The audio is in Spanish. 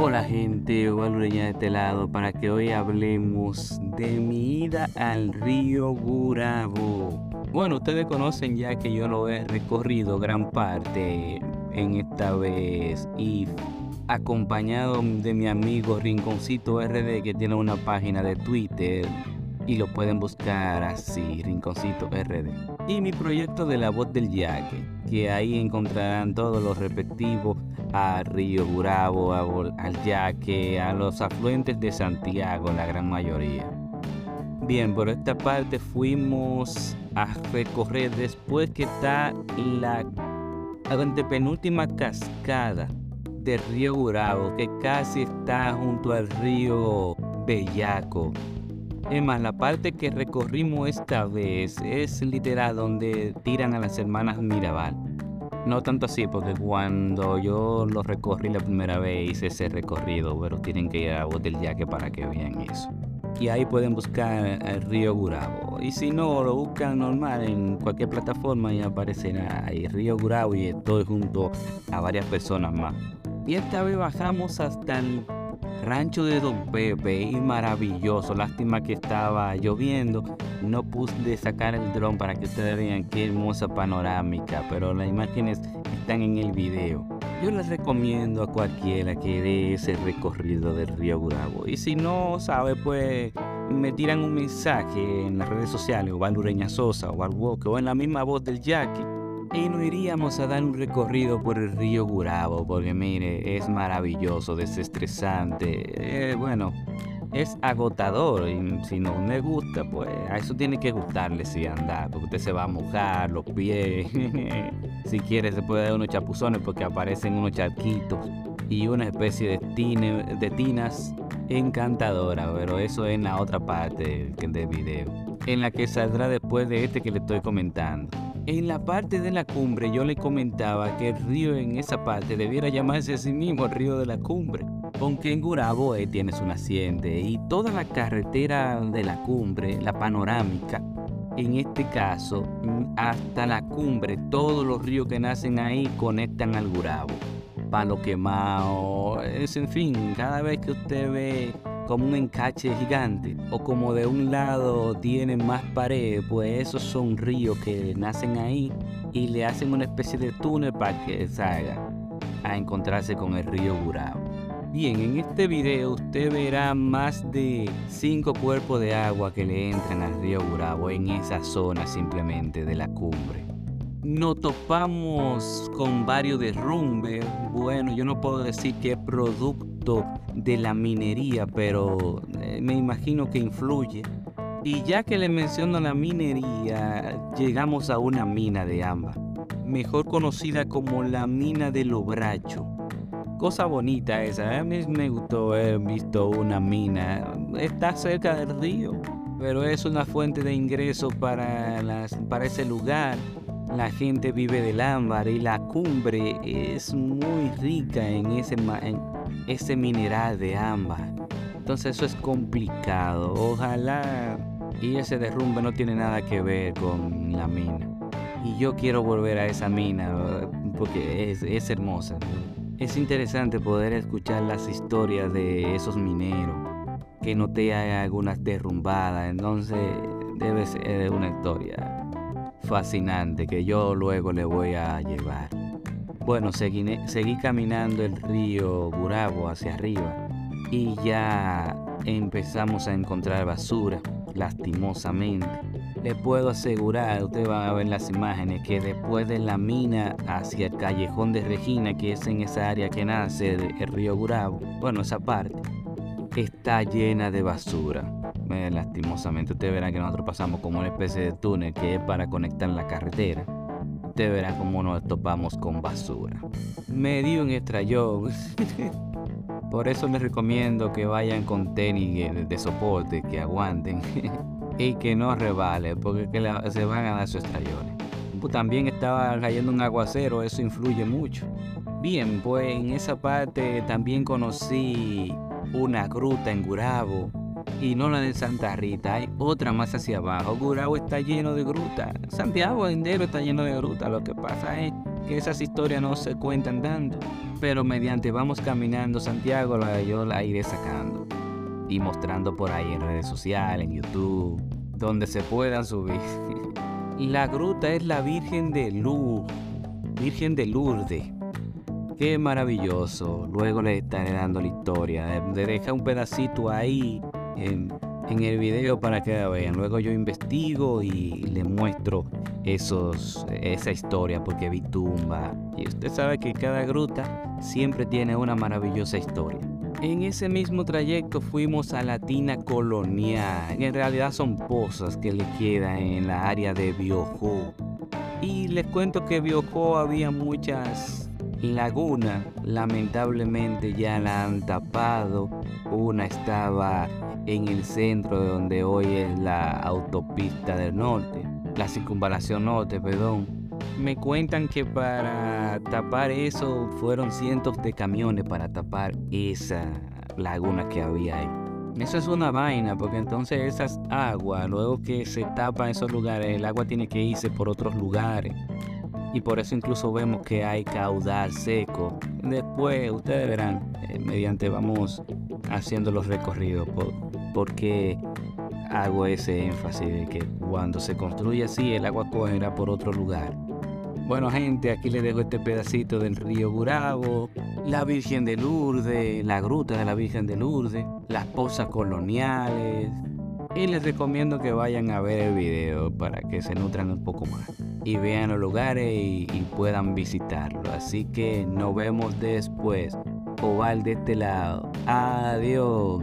Hola gente, Valureña de este lado para que hoy hablemos de mi ida al río Gurabo. Bueno, ustedes conocen ya que yo lo he recorrido gran parte en esta vez y acompañado de mi amigo Rinconcito RD que tiene una página de Twitter y lo pueden buscar así, Rinconcito RD. Y mi proyecto de la voz del yaque, que ahí encontrarán todos los respectivos a Río Burabo, al Yaque, a los afluentes de Santiago, la gran mayoría. Bien, por esta parte fuimos a recorrer después que está la penúltima cascada del río Burabo, que casi está junto al río Bellaco. Es más, la parte que recorrimos esta vez es literal donde tiran a las hermanas Mirabal. No tanto así, porque cuando yo lo recorrí la primera vez hice ese recorrido, pero tienen que ir a Hotel Yaque para que vean eso. Y ahí pueden buscar el río Gurabo. Y si no, lo buscan normal en cualquier plataforma y aparecerá ahí Río Gurabo y estoy junto a varias personas más. Y esta vez bajamos hasta el rancho de Don Pepe y maravilloso. Lástima que estaba lloviendo. No pude sacar el dron para que ustedes vean qué hermosa panorámica, pero las imágenes están en el video. Yo les recomiendo a cualquiera que dé ese recorrido del río Bravo. Y si no sabe, pues me tiran un mensaje en las redes sociales, o Valureña Sosa, o al o en la misma voz del Jackie y nos iríamos a dar un recorrido por el río Gurabo, porque mire, es maravilloso, desestresante, eh, bueno, es agotador y si no le gusta, pues a eso tiene que gustarle si anda, porque usted se va a mojar los pies, si quiere se puede dar unos chapuzones porque aparecen unos charquitos y una especie de, de tinas encantadora, pero eso es en la otra parte del video, en la que saldrá después de este que le estoy comentando. En la parte de la cumbre yo le comentaba que el río en esa parte debiera llamarse a sí mismo el río de la cumbre, aunque en Gurabo eh, tiene su naciente y toda la carretera de la cumbre, la panorámica, en este caso hasta la cumbre, todos los ríos que nacen ahí conectan al Gurabo. Palo quemado, es en fin, cada vez que usted ve como un encache gigante o como de un lado tienen más pared, pues esos son ríos que nacen ahí y le hacen una especie de túnel para que salga a encontrarse con el río Burao. Bien, en este video usted verá más de 5 cuerpos de agua que le entran al río Burao en esa zona simplemente de la cumbre. Nos topamos con varios derrumbes. Bueno, yo no puedo decir que es producto de la minería, pero eh, me imagino que influye. Y ya que le menciono la minería, llegamos a una mina de ámbar, mejor conocida como la mina del Obracho. Cosa bonita esa, a mí me gustó haber visto una mina. Está cerca del río, pero es una fuente de ingresos para, para ese lugar. La gente vive del ámbar y la cumbre es muy rica en ese, en, ese mineral de ámbar. Entonces eso es complicado. Ojalá y ese derrumbe no tiene nada que ver con la mina. Y yo quiero volver a esa mina porque es, es hermosa. Es interesante poder escuchar las historias de esos mineros que noté algunas derrumbadas. Entonces debe ser una historia fascinante que yo luego le voy a llevar. Bueno, seguí, caminando el río Burabo hacia arriba y ya empezamos a encontrar basura, lastimosamente. Le puedo asegurar, ustedes van a ver las imágenes, que después de la mina hacia el callejón de Regina, que es en esa área que nace el río Burabo, bueno, esa parte, está llena de basura. Lastimosamente, ustedes verán que nosotros pasamos como una especie de túnel que es para conectar la carretera Ustedes verán cómo nos topamos con basura. Me dio un estrelló. Por eso les recomiendo que vayan con tenis de soporte, que aguanten y que no rebalen, porque se van a dar sus estrellones. También estaba cayendo un aguacero, eso influye mucho. Bien, pues en esa parte también conocí una gruta en Gurabo y no la de Santa Rita, hay otra más hacia abajo. Gurabo está lleno de grutas. Santiago entero está lleno de grutas. Lo que pasa es que esas historias no se cuentan tanto. Pero mediante vamos caminando Santiago, la, yo la iré sacando y mostrando por ahí en redes sociales, en YouTube, donde se puedan subir. la gruta es la Virgen de Luz, Virgen de Lourdes. Qué maravilloso. Luego le estaré dando la historia. Deja un pedacito ahí en, el video para que la vean. Luego yo investigo y le muestro esos, esa historia porque vi tumba. Y usted sabe que cada gruta siempre tiene una maravillosa historia. En ese mismo trayecto fuimos a la tina colonial. En realidad son pozas que le quedan en la área de Biojó. Y les cuento que Biojó había muchas laguna lamentablemente ya la han tapado. Una estaba en el centro de donde hoy es la autopista del norte, la circunvalación norte, perdón. Me cuentan que para tapar eso fueron cientos de camiones para tapar esa laguna que había ahí. Eso es una vaina, porque entonces esas aguas, luego que se tapan esos lugares, el agua tiene que irse por otros lugares y por eso incluso vemos que hay caudal seco. Después ustedes verán, eh, mediante vamos haciendo los recorridos, por, porque hago ese énfasis de que cuando se construye así el agua cogerá por otro lugar. Bueno gente, aquí les dejo este pedacito del río Burabo, la Virgen de Lourdes, la gruta de la Virgen de Lourdes, las pozas coloniales, y les recomiendo que vayan a ver el video para que se nutran un poco más y vean los lugares y, puedan visitarlo. Así que nos vemos después. Oval de este lado. Adiós.